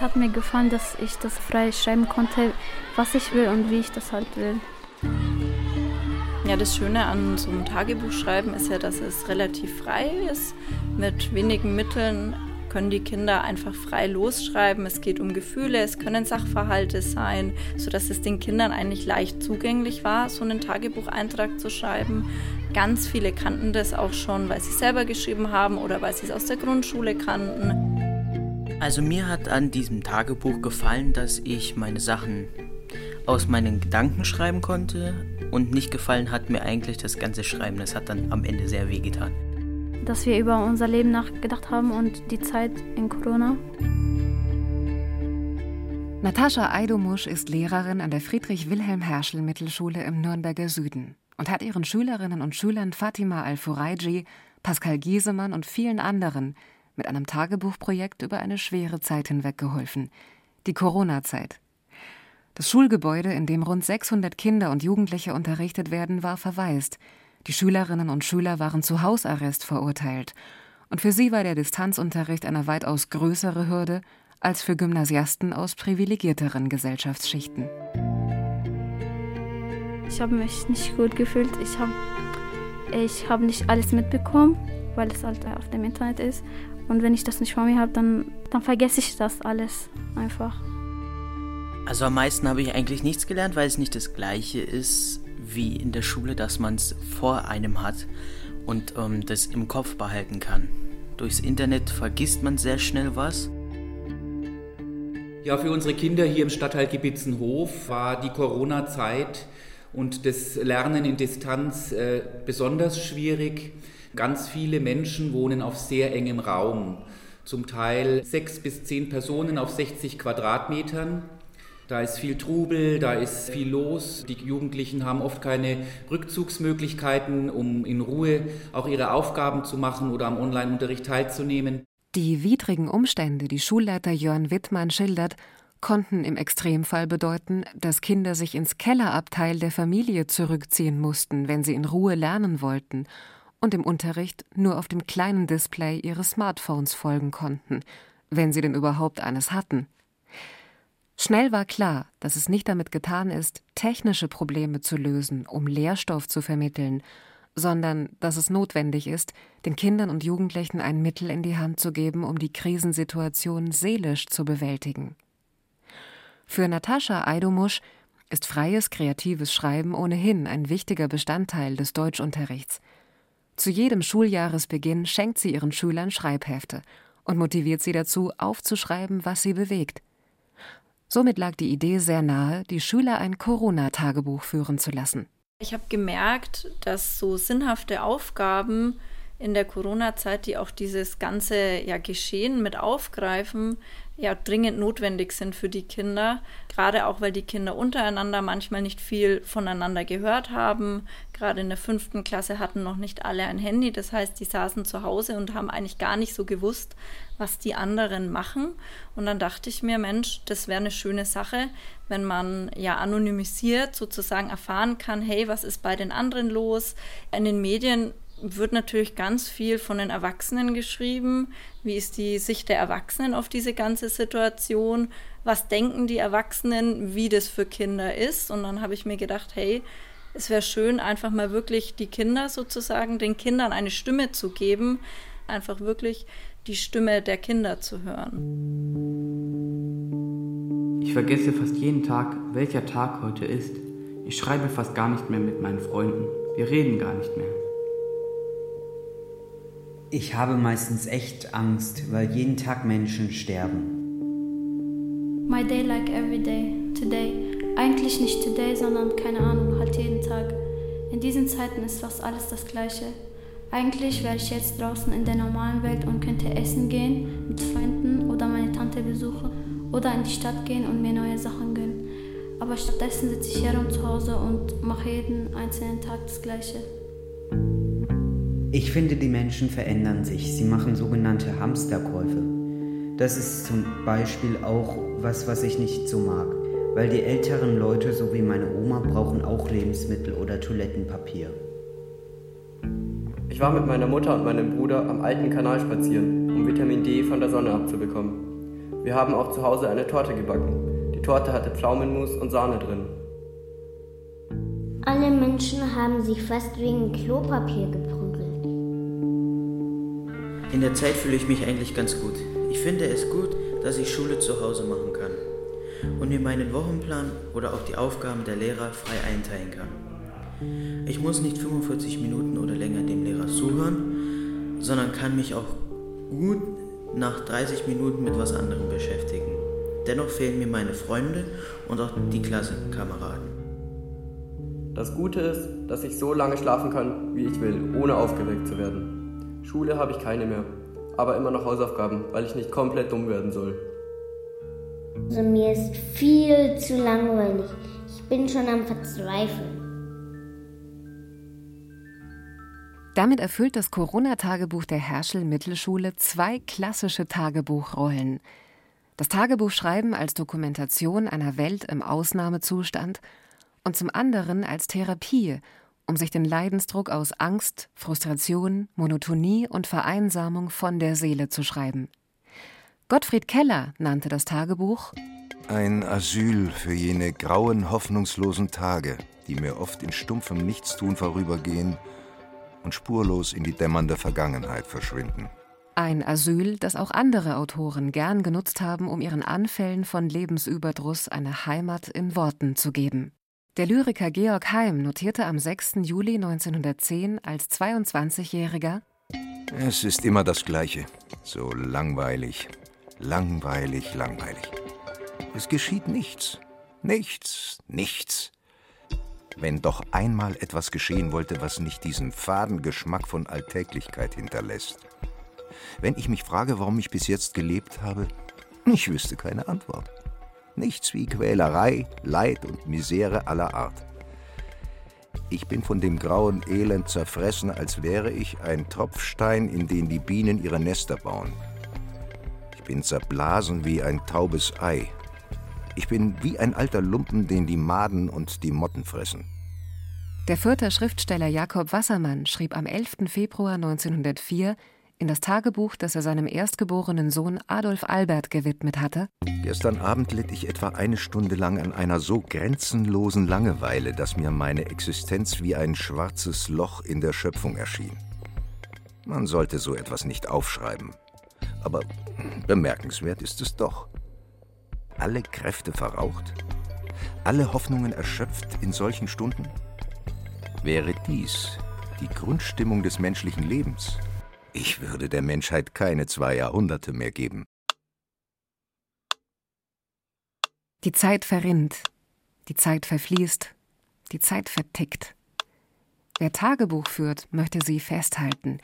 Es hat mir gefallen, dass ich das frei schreiben konnte, was ich will und wie ich das halt will. Ja, das Schöne an so einem Tagebuchschreiben ist ja, dass es relativ frei ist. Mit wenigen Mitteln können die Kinder einfach frei losschreiben. Es geht um Gefühle, es können Sachverhalte sein, sodass es den Kindern eigentlich leicht zugänglich war, so einen Tagebucheintrag zu schreiben. Ganz viele kannten das auch schon, weil sie selber geschrieben haben oder weil sie es aus der Grundschule kannten. Also mir hat an diesem Tagebuch gefallen, dass ich meine Sachen aus meinen Gedanken schreiben konnte und nicht gefallen hat mir eigentlich das ganze Schreiben. Das hat dann am Ende sehr weh getan. Dass wir über unser Leben nachgedacht haben und die Zeit in Corona. Natascha Eidomusch ist Lehrerin an der Friedrich-Wilhelm-Herschel-Mittelschule im Nürnberger Süden und hat ihren Schülerinnen und Schülern Fatima Al-Furaiji, Pascal Giesemann und vielen anderen mit einem Tagebuchprojekt über eine schwere Zeit hinweg geholfen, die Corona-Zeit. Das Schulgebäude, in dem rund 600 Kinder und Jugendliche unterrichtet werden, war verwaist. Die Schülerinnen und Schüler waren zu Hausarrest verurteilt. Und für sie war der Distanzunterricht eine weitaus größere Hürde als für Gymnasiasten aus privilegierteren Gesellschaftsschichten. Ich habe mich nicht gut gefühlt. Ich habe ich hab nicht alles mitbekommen, weil es halt auf dem Internet ist. Und wenn ich das nicht vor mir habe, dann, dann vergesse ich das alles einfach. Also am meisten habe ich eigentlich nichts gelernt, weil es nicht das gleiche ist wie in der Schule, dass man es vor einem hat und ähm, das im Kopf behalten kann. Durchs Internet vergisst man sehr schnell was. Ja, für unsere Kinder hier im Stadtteil Gebitzenhof war die Corona-Zeit und das Lernen in Distanz äh, besonders schwierig. Ganz viele Menschen wohnen auf sehr engem Raum, zum Teil sechs bis zehn Personen auf 60 Quadratmetern. Da ist viel Trubel, da ist viel los. Die Jugendlichen haben oft keine Rückzugsmöglichkeiten, um in Ruhe auch ihre Aufgaben zu machen oder am Online-Unterricht teilzunehmen. Die widrigen Umstände, die Schulleiter Jörn Wittmann schildert, konnten im Extremfall bedeuten, dass Kinder sich ins Kellerabteil der Familie zurückziehen mussten, wenn sie in Ruhe lernen wollten und im Unterricht nur auf dem kleinen Display ihres Smartphones folgen konnten, wenn sie denn überhaupt eines hatten. Schnell war klar, dass es nicht damit getan ist, technische Probleme zu lösen, um Lehrstoff zu vermitteln, sondern dass es notwendig ist, den Kindern und Jugendlichen ein Mittel in die Hand zu geben, um die Krisensituation seelisch zu bewältigen. Für Natascha Eidomusch ist freies, kreatives Schreiben ohnehin ein wichtiger Bestandteil des Deutschunterrichts. Zu jedem Schuljahresbeginn schenkt sie ihren Schülern Schreibhefte und motiviert sie dazu, aufzuschreiben, was sie bewegt. Somit lag die Idee sehr nahe, die Schüler ein Corona-Tagebuch führen zu lassen. Ich habe gemerkt, dass so sinnhafte Aufgaben in der Corona-Zeit, die auch dieses ganze ja, Geschehen mit aufgreifen, ja dringend notwendig sind für die Kinder. Gerade auch, weil die Kinder untereinander manchmal nicht viel voneinander gehört haben. Gerade in der fünften Klasse hatten noch nicht alle ein Handy. Das heißt, die saßen zu Hause und haben eigentlich gar nicht so gewusst, was die anderen machen. Und dann dachte ich mir, Mensch, das wäre eine schöne Sache, wenn man ja anonymisiert sozusagen erfahren kann, hey, was ist bei den anderen los? In den Medien wird natürlich ganz viel von den Erwachsenen geschrieben. Wie ist die Sicht der Erwachsenen auf diese ganze Situation? Was denken die Erwachsenen, wie das für Kinder ist? Und dann habe ich mir gedacht, hey, es wäre schön, einfach mal wirklich die Kinder sozusagen, den Kindern eine Stimme zu geben, einfach wirklich die Stimme der Kinder zu hören. Ich vergesse fast jeden Tag, welcher Tag heute ist. Ich schreibe fast gar nicht mehr mit meinen Freunden. Wir reden gar nicht mehr. Ich habe meistens echt Angst, weil jeden Tag Menschen sterben. My day like every day, today. Eigentlich nicht today, sondern keine Ahnung, halt jeden Tag. In diesen Zeiten ist fast alles das Gleiche. Eigentlich wäre ich jetzt draußen in der normalen Welt und könnte essen gehen, mit Freunden oder meine Tante besuchen oder in die Stadt gehen und mir neue Sachen gönnen. Aber stattdessen sitze ich herum zu Hause und mache jeden einzelnen Tag das Gleiche. Ich finde, die Menschen verändern sich. Sie machen sogenannte Hamsterkäufe. Das ist zum Beispiel auch was, was ich nicht so mag. Weil die älteren Leute, so wie meine Oma, brauchen auch Lebensmittel oder Toilettenpapier. Ich war mit meiner Mutter und meinem Bruder am alten Kanal spazieren, um Vitamin D von der Sonne abzubekommen. Wir haben auch zu Hause eine Torte gebacken. Die Torte hatte Pflaumenmus und Sahne drin. Alle Menschen haben sich fast wegen Klopapier geprügelt. In der Zeit fühle ich mich eigentlich ganz gut. Ich finde es gut, dass ich Schule zu Hause machen kann und mir meinen Wochenplan oder auch die Aufgaben der Lehrer frei einteilen kann. Ich muss nicht 45 Minuten oder länger dem Lehrer zuhören, sondern kann mich auch gut nach 30 Minuten mit was anderem beschäftigen. Dennoch fehlen mir meine Freunde und auch die Klassenkameraden. Das Gute ist, dass ich so lange schlafen kann, wie ich will, ohne aufgeweckt zu werden. Schule habe ich keine mehr, aber immer noch Hausaufgaben, weil ich nicht komplett dumm werden soll. Also mir ist viel zu langweilig. Ich bin schon am Verzweifeln. Damit erfüllt das Corona-Tagebuch der Herschel Mittelschule zwei klassische Tagebuchrollen. Das Tagebuchschreiben als Dokumentation einer Welt im Ausnahmezustand und zum anderen als Therapie, um sich den Leidensdruck aus Angst, Frustration, Monotonie und Vereinsamung von der Seele zu schreiben. Gottfried Keller nannte das Tagebuch ein Asyl für jene grauen, hoffnungslosen Tage, die mir oft in stumpfem Nichtstun vorübergehen und spurlos in die dämmernde Vergangenheit verschwinden. Ein Asyl, das auch andere Autoren gern genutzt haben, um ihren Anfällen von Lebensüberdruss eine Heimat in Worten zu geben. Der Lyriker Georg Heim notierte am 6. Juli 1910 als 22-Jähriger: Es ist immer das Gleiche. So langweilig, langweilig, langweilig. Es geschieht nichts. Nichts, nichts. Wenn doch einmal etwas geschehen wollte, was nicht diesen faden Geschmack von Alltäglichkeit hinterlässt. Wenn ich mich frage, warum ich bis jetzt gelebt habe, ich wüsste keine Antwort. Nichts wie Quälerei, Leid und Misere aller Art. Ich bin von dem grauen Elend zerfressen, als wäre ich ein Tropfstein, in den die Bienen ihre Nester bauen. Ich bin zerblasen wie ein taubes Ei. Ich bin wie ein alter Lumpen, den die Maden und die Motten fressen. Der Fürther Schriftsteller Jakob Wassermann schrieb am 11. Februar 1904 in das Tagebuch, das er seinem erstgeborenen Sohn Adolf Albert gewidmet hatte. Gestern Abend litt ich etwa eine Stunde lang an einer so grenzenlosen Langeweile, dass mir meine Existenz wie ein schwarzes Loch in der Schöpfung erschien. Man sollte so etwas nicht aufschreiben. Aber bemerkenswert ist es doch. Alle Kräfte verraucht, alle Hoffnungen erschöpft in solchen Stunden? Wäre dies die Grundstimmung des menschlichen Lebens, ich würde der Menschheit keine zwei Jahrhunderte mehr geben. Die Zeit verrinnt, die Zeit verfließt, die Zeit vertickt. Wer Tagebuch führt, möchte sie festhalten,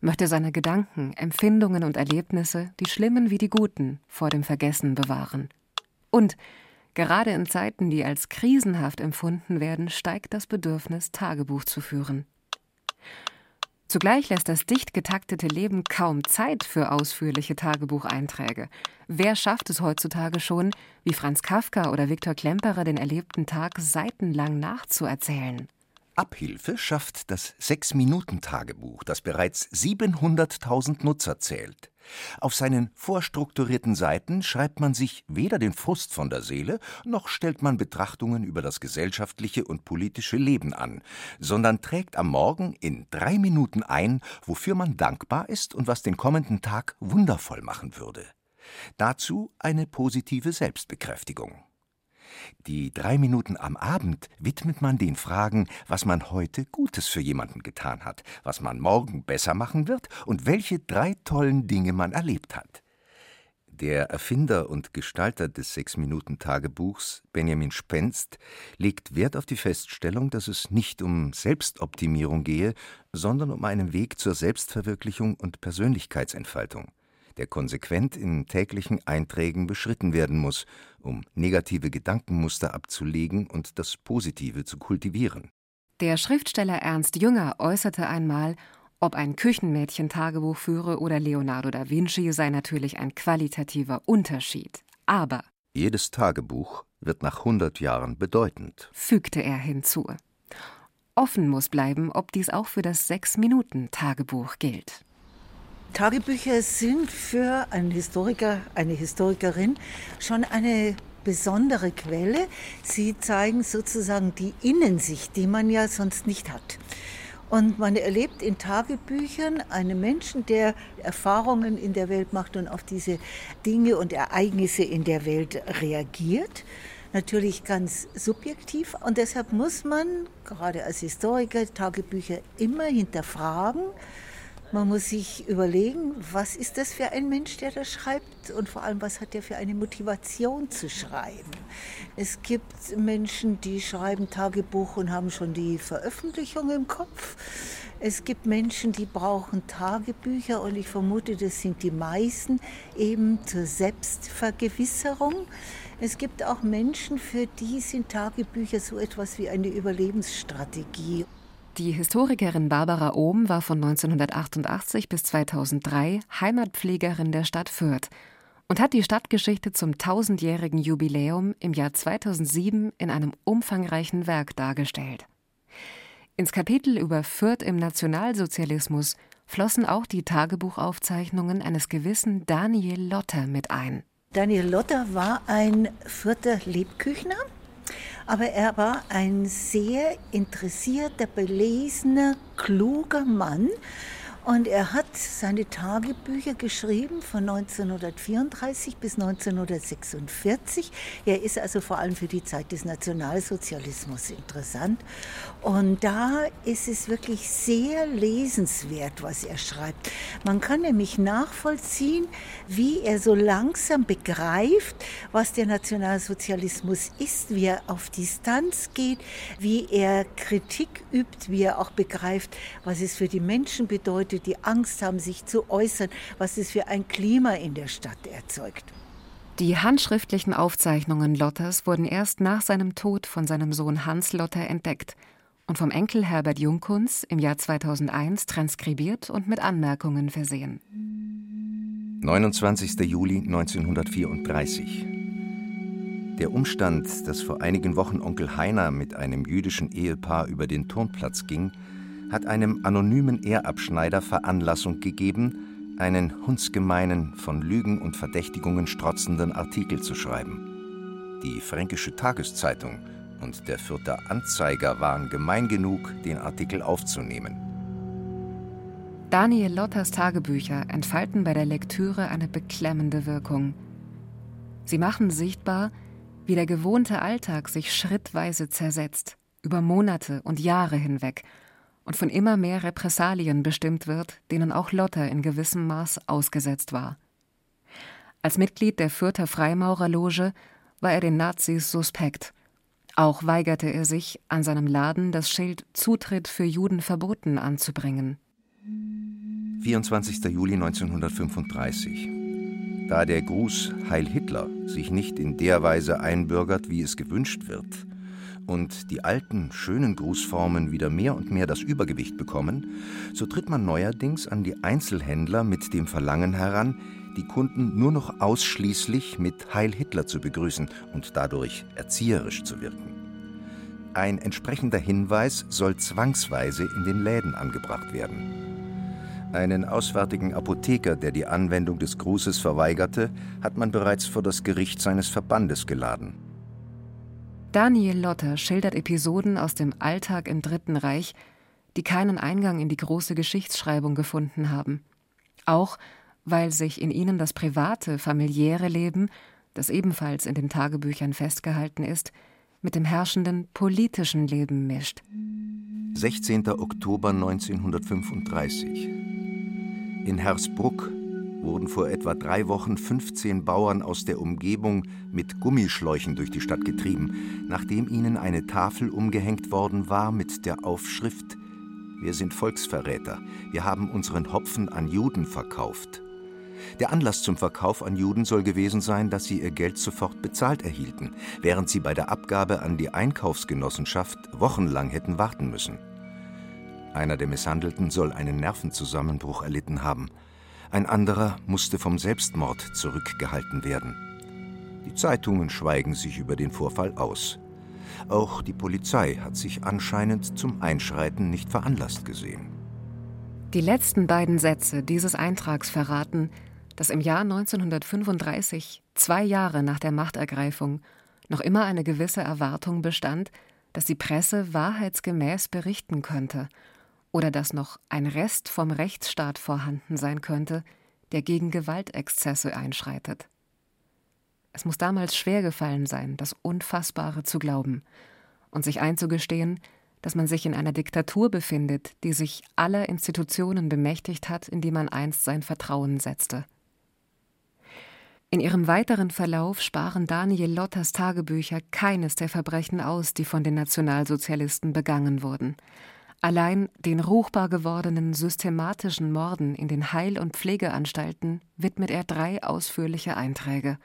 möchte seine Gedanken, Empfindungen und Erlebnisse, die schlimmen wie die guten, vor dem Vergessen bewahren. Und gerade in Zeiten, die als krisenhaft empfunden werden, steigt das Bedürfnis, Tagebuch zu führen. Zugleich lässt das dicht getaktete Leben kaum Zeit für ausführliche Tagebucheinträge. Wer schafft es heutzutage schon, wie Franz Kafka oder Viktor Klemperer den erlebten Tag seitenlang nachzuerzählen? Abhilfe schafft das Sechs-Minuten-Tagebuch, das bereits 700.000 Nutzer zählt. Auf seinen vorstrukturierten Seiten schreibt man sich weder den Frust von der Seele, noch stellt man Betrachtungen über das gesellschaftliche und politische Leben an, sondern trägt am Morgen in drei Minuten ein, wofür man dankbar ist und was den kommenden Tag wundervoll machen würde. Dazu eine positive Selbstbekräftigung. Die drei Minuten am Abend widmet man den Fragen, was man heute Gutes für jemanden getan hat, was man morgen besser machen wird und welche drei tollen Dinge man erlebt hat. Der Erfinder und Gestalter des Sechs-Minuten-Tagebuchs, Benjamin Spenst, legt Wert auf die Feststellung, dass es nicht um Selbstoptimierung gehe, sondern um einen Weg zur Selbstverwirklichung und Persönlichkeitsentfaltung der konsequent in täglichen Einträgen beschritten werden muss, um negative Gedankenmuster abzulegen und das Positive zu kultivieren. Der Schriftsteller Ernst Jünger äußerte einmal, ob ein Küchenmädchen Tagebuch führe oder Leonardo da Vinci sei natürlich ein qualitativer Unterschied. Aber jedes Tagebuch wird nach 100 Jahren bedeutend, fügte er hinzu. Offen muss bleiben, ob dies auch für das Sechs-Minuten-Tagebuch gilt. Tagebücher sind für einen Historiker, eine Historikerin schon eine besondere Quelle. Sie zeigen sozusagen die Innensicht, die man ja sonst nicht hat. Und man erlebt in Tagebüchern einen Menschen, der Erfahrungen in der Welt macht und auf diese Dinge und Ereignisse in der Welt reagiert. Natürlich ganz subjektiv. Und deshalb muss man, gerade als Historiker, Tagebücher immer hinterfragen man muss sich überlegen, was ist das für ein Mensch, der das schreibt und vor allem, was hat er für eine Motivation zu schreiben. Es gibt Menschen, die schreiben Tagebuch und haben schon die Veröffentlichung im Kopf. Es gibt Menschen, die brauchen Tagebücher und ich vermute, das sind die meisten eben zur Selbstvergewisserung. Es gibt auch Menschen, für die sind Tagebücher so etwas wie eine Überlebensstrategie. Die Historikerin Barbara Ohm war von 1988 bis 2003 Heimatpflegerin der Stadt Fürth und hat die Stadtgeschichte zum tausendjährigen Jubiläum im Jahr 2007 in einem umfangreichen Werk dargestellt. Ins Kapitel über Fürth im Nationalsozialismus flossen auch die Tagebuchaufzeichnungen eines gewissen Daniel Lotter mit ein. Daniel Lotter war ein Fürther Lebküchner aber er war ein sehr interessierter, belesener, kluger Mann und er hat seine Tagebücher geschrieben von 1934 bis 1946. Er ist also vor allem für die Zeit des Nationalsozialismus interessant. Und da ist es wirklich sehr lesenswert, was er schreibt. Man kann nämlich nachvollziehen, wie er so langsam begreift, was der Nationalsozialismus ist, wie er auf Distanz geht, wie er Kritik übt, wie er auch begreift, was es für die Menschen bedeutet Leute, die Angst haben, sich zu äußern, was es für ein Klima in der Stadt erzeugt. Die handschriftlichen Aufzeichnungen Lotters wurden erst nach seinem Tod von seinem Sohn Hans Lotter entdeckt und vom Enkel Herbert Jungkunz im Jahr 2001 transkribiert und mit Anmerkungen versehen. 29. Juli 1934. Der Umstand, dass vor einigen Wochen Onkel Heiner mit einem jüdischen Ehepaar über den Turnplatz ging, hat einem anonymen Ehrabschneider Veranlassung gegeben, einen hundsgemeinen, von Lügen und Verdächtigungen strotzenden Artikel zu schreiben. Die Fränkische Tageszeitung und der Fürther Anzeiger waren gemein genug, den Artikel aufzunehmen. Daniel Lotters Tagebücher entfalten bei der Lektüre eine beklemmende Wirkung. Sie machen sichtbar, wie der gewohnte Alltag sich schrittweise zersetzt, über Monate und Jahre hinweg – und von immer mehr Repressalien bestimmt wird, denen auch Lotter in gewissem Maß ausgesetzt war. Als Mitglied der Fürther Freimaurerloge war er den Nazis suspekt. Auch weigerte er sich, an seinem Laden das Schild Zutritt für Juden verboten anzubringen. 24. Juli 1935. Da der Gruß Heil Hitler sich nicht in der Weise einbürgert, wie es gewünscht wird, und die alten, schönen Grußformen wieder mehr und mehr das Übergewicht bekommen, so tritt man neuerdings an die Einzelhändler mit dem Verlangen heran, die Kunden nur noch ausschließlich mit Heil Hitler zu begrüßen und dadurch erzieherisch zu wirken. Ein entsprechender Hinweis soll zwangsweise in den Läden angebracht werden. Einen auswärtigen Apotheker, der die Anwendung des Grußes verweigerte, hat man bereits vor das Gericht seines Verbandes geladen. Daniel Lotter schildert Episoden aus dem Alltag im Dritten Reich, die keinen Eingang in die große Geschichtsschreibung gefunden haben. Auch weil sich in ihnen das private, familiäre Leben, das ebenfalls in den Tagebüchern festgehalten ist, mit dem herrschenden politischen Leben mischt. 16. Oktober 1935. In Hersbruck wurden vor etwa drei Wochen 15 Bauern aus der Umgebung mit Gummischläuchen durch die Stadt getrieben, nachdem ihnen eine Tafel umgehängt worden war mit der Aufschrift Wir sind Volksverräter, wir haben unseren Hopfen an Juden verkauft. Der Anlass zum Verkauf an Juden soll gewesen sein, dass sie ihr Geld sofort bezahlt erhielten, während sie bei der Abgabe an die Einkaufsgenossenschaft wochenlang hätten warten müssen. Einer der Misshandelten soll einen Nervenzusammenbruch erlitten haben. Ein anderer musste vom Selbstmord zurückgehalten werden. Die Zeitungen schweigen sich über den Vorfall aus. Auch die Polizei hat sich anscheinend zum Einschreiten nicht veranlasst gesehen. Die letzten beiden Sätze dieses Eintrags verraten, dass im Jahr 1935, zwei Jahre nach der Machtergreifung, noch immer eine gewisse Erwartung bestand, dass die Presse wahrheitsgemäß berichten könnte oder dass noch ein Rest vom Rechtsstaat vorhanden sein könnte, der gegen Gewaltexzesse einschreitet. Es muss damals schwer gefallen sein, das Unfassbare zu glauben und sich einzugestehen, dass man sich in einer Diktatur befindet, die sich aller Institutionen bemächtigt hat, in die man einst sein Vertrauen setzte. In ihrem weiteren Verlauf sparen Daniel Lotters Tagebücher keines der Verbrechen aus, die von den Nationalsozialisten begangen wurden. Allein den ruchbar gewordenen systematischen Morden in den Heil- und Pflegeanstalten widmet er drei ausführliche Einträge.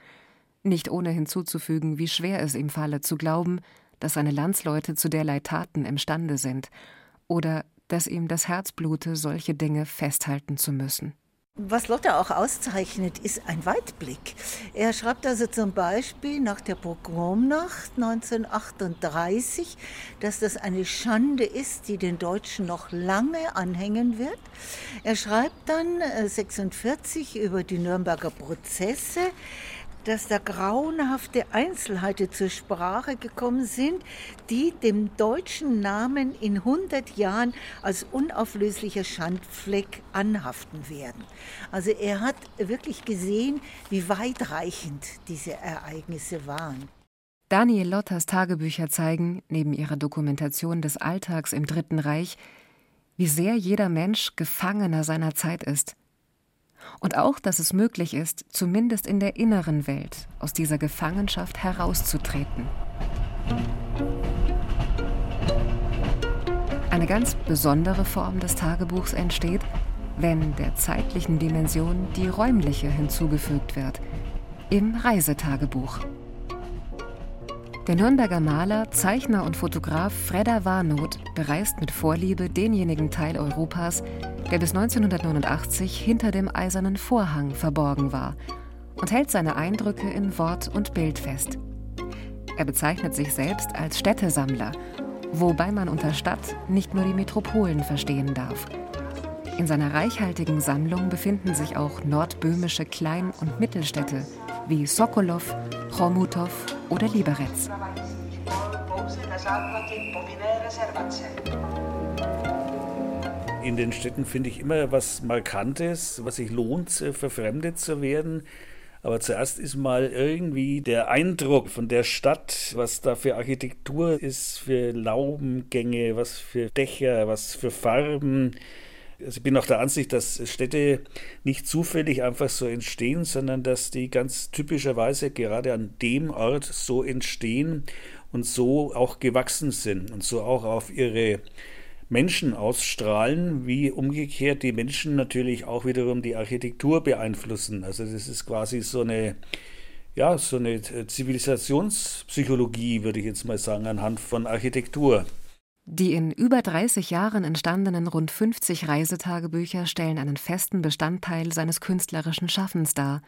Nicht ohne hinzuzufügen, wie schwer es ihm falle zu glauben, dass seine Landsleute zu derlei Taten imstande sind oder dass ihm das Herz blute, solche Dinge festhalten zu müssen. Was Lotte auch auszeichnet, ist ein Weitblick. Er schreibt also zum Beispiel nach der Pogromnacht 1938, dass das eine Schande ist, die den Deutschen noch lange anhängen wird. Er schreibt dann 1946 äh, über die Nürnberger Prozesse dass da grauenhafte Einzelheiten zur Sprache gekommen sind, die dem deutschen Namen in 100 Jahren als unauflöslicher Schandfleck anhaften werden. Also er hat wirklich gesehen, wie weitreichend diese Ereignisse waren. Daniel Lotters Tagebücher zeigen, neben ihrer Dokumentation des Alltags im Dritten Reich, wie sehr jeder Mensch Gefangener seiner Zeit ist und auch, dass es möglich ist, zumindest in der inneren Welt aus dieser Gefangenschaft herauszutreten. Eine ganz besondere Form des Tagebuchs entsteht, wenn der zeitlichen Dimension die räumliche hinzugefügt wird, im Reisetagebuch. Der Nürnberger Maler, Zeichner und Fotograf Fredda Warnoth bereist mit Vorliebe denjenigen Teil Europas, der bis 1989 hinter dem eisernen Vorhang verborgen war und hält seine Eindrücke in Wort und Bild fest. Er bezeichnet sich selbst als Städtesammler, wobei man unter Stadt nicht nur die Metropolen verstehen darf. In seiner reichhaltigen Sammlung befinden sich auch nordböhmische Klein- und Mittelstädte wie Sokolow, Chomutov oder Liberec. In den Städten finde ich immer was Markantes, was sich lohnt, verfremdet zu werden. Aber zuerst ist mal irgendwie der Eindruck von der Stadt, was da für Architektur ist, für Laubengänge, was für Dächer, was für Farben, also ich bin auch der Ansicht, dass Städte nicht zufällig einfach so entstehen, sondern dass die ganz typischerweise gerade an dem Ort so entstehen und so auch gewachsen sind und so auch auf ihre Menschen ausstrahlen, wie umgekehrt die Menschen natürlich auch wiederum die Architektur beeinflussen. Also das ist quasi so eine ja, so eine Zivilisationspsychologie, würde ich jetzt mal sagen, anhand von Architektur. Die in über 30 Jahren entstandenen rund 50 Reisetagebücher stellen einen festen Bestandteil seines künstlerischen Schaffens dar.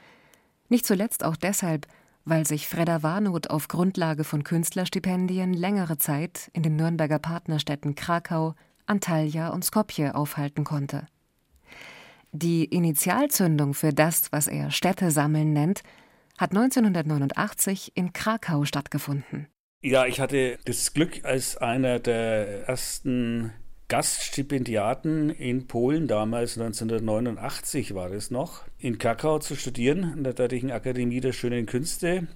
Nicht zuletzt auch deshalb, weil sich Fredda Warnoth auf Grundlage von Künstlerstipendien längere Zeit in den Nürnberger Partnerstädten Krakau, Antalya und Skopje aufhalten konnte. Die Initialzündung für das, was er Städte sammeln nennt, hat 1989 in Krakau stattgefunden. Ja, ich hatte das Glück, als einer der ersten Gaststipendiaten in Polen, damals 1989 war es noch, in Krakau zu studieren, in der dortigen Akademie der Schönen Künste.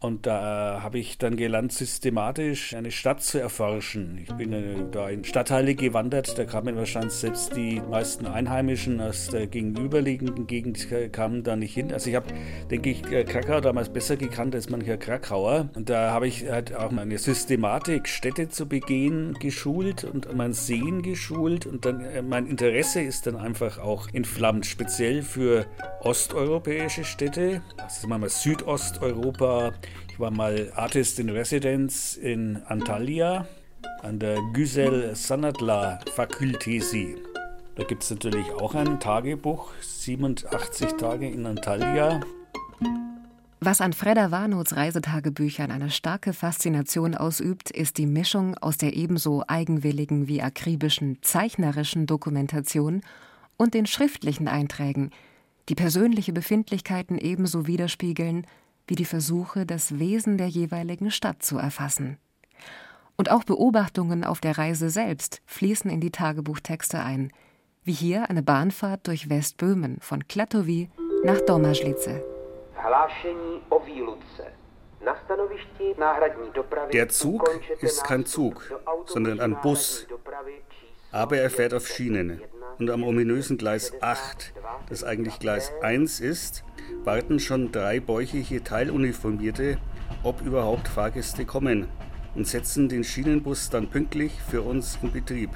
Und da habe ich dann gelernt, systematisch eine Stadt zu erforschen. Ich bin äh, da in Stadtteile gewandert, da kamen wahrscheinlich selbst die meisten Einheimischen aus der gegenüberliegenden Gegend kamen da nicht hin. Also ich habe, denke ich, äh, Krakau damals besser gekannt als mancher Krakauer. Und da habe ich halt auch meine Systematik, Städte zu begehen, geschult und mein Sehen geschult. Und dann äh, mein Interesse ist dann einfach auch entflammt, speziell für osteuropäische Städte, sagen wir mal Südosteuropa, ich war mal Artist in Residence in Antalya an der Güzel Sanatla Fakultesi. Da gibt es natürlich auch ein Tagebuch, 87 Tage in Antalya. Was an Fredda Warnoths Reisetagebüchern eine starke Faszination ausübt, ist die Mischung aus der ebenso eigenwilligen wie akribischen zeichnerischen Dokumentation und den schriftlichen Einträgen, die persönliche Befindlichkeiten ebenso widerspiegeln wie die Versuche, das Wesen der jeweiligen Stadt zu erfassen. Und auch Beobachtungen auf der Reise selbst fließen in die Tagebuchtexte ein, wie hier eine Bahnfahrt durch Westböhmen von Klatovy nach Domažlice. Der Zug ist kein Zug, sondern ein Bus. Aber er fährt auf Schienen. Und am ominösen Gleis 8, das eigentlich Gleis 1 ist, warten schon drei bäuchige Teiluniformierte, ob überhaupt Fahrgäste kommen, und setzen den Schienenbus dann pünktlich für uns in Betrieb.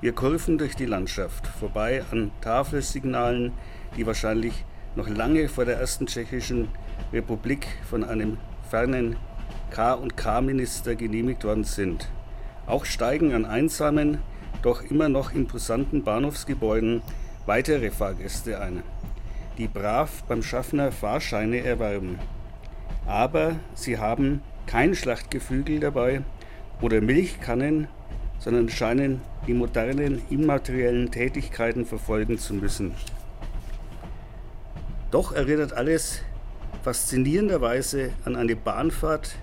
Wir kurven durch die Landschaft, vorbei an Tafelsignalen, die wahrscheinlich noch lange vor der ersten tschechischen Republik von einem fernen K&K-Minister genehmigt worden sind. Auch steigen an einsamen, doch immer noch imposanten Bahnhofsgebäuden weitere Fahrgäste ein, die brav beim Schaffner Fahrscheine erwerben. Aber sie haben kein Schlachtgeflügel dabei oder Milchkannen, sondern scheinen die modernen immateriellen Tätigkeiten verfolgen zu müssen. Doch erinnert alles faszinierenderweise an eine Bahnfahrt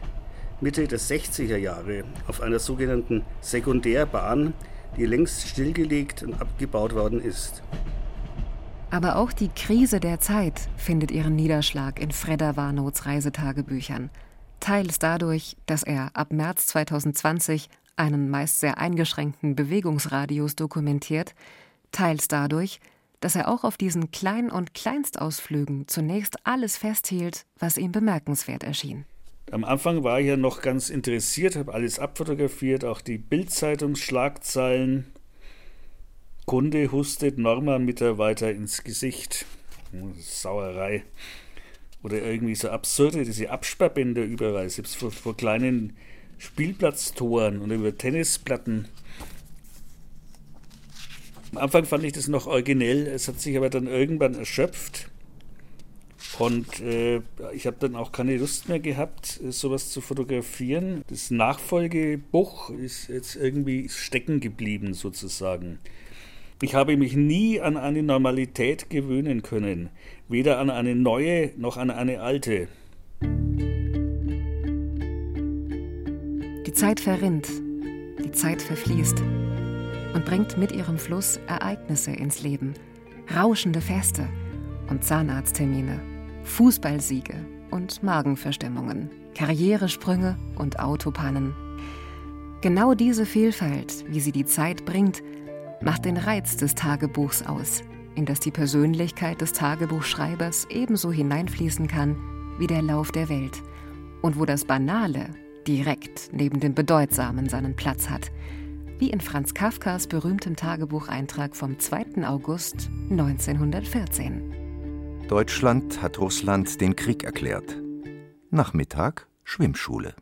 Mitte der 60er Jahre auf einer sogenannten Sekundärbahn, die längst stillgelegt und abgebaut worden ist. Aber auch die Krise der Zeit findet ihren Niederschlag in Fredda Warnoths Reisetagebüchern. Teils dadurch, dass er ab März 2020 einen meist sehr eingeschränkten Bewegungsradius dokumentiert, teils dadurch, dass er auch auf diesen Klein- und Kleinstausflügen zunächst alles festhielt, was ihm bemerkenswert erschien. Am Anfang war ich ja noch ganz interessiert, habe alles abfotografiert, auch die Bildzeitungsschlagzeilen. Kunde hustet Norma Mitarbeiter ins Gesicht. Sauerei. Oder irgendwie so absurde, diese Absperrbänder überall, selbst vor, vor kleinen Spielplatztoren und über Tennisplatten. Am Anfang fand ich das noch originell, es hat sich aber dann irgendwann erschöpft. Und äh, ich habe dann auch keine Lust mehr gehabt, sowas zu fotografieren. Das Nachfolgebuch ist jetzt irgendwie stecken geblieben, sozusagen. Ich habe mich nie an eine Normalität gewöhnen können, weder an eine neue noch an eine alte. Die Zeit verrinnt, die Zeit verfließt und bringt mit ihrem Fluss Ereignisse ins Leben, rauschende Feste und Zahnarzttermine, Fußballsiege und Magenverstimmungen, Karrieresprünge und Autopannen. Genau diese Vielfalt, wie sie die Zeit bringt, macht den Reiz des Tagebuchs aus, in das die Persönlichkeit des Tagebuchschreibers ebenso hineinfließen kann wie der Lauf der Welt und wo das Banale direkt neben dem Bedeutsamen seinen Platz hat, wie in Franz Kafkas berühmtem Tagebucheintrag vom 2. August 1914. Deutschland hat Russland den Krieg erklärt. Nachmittag Schwimmschule.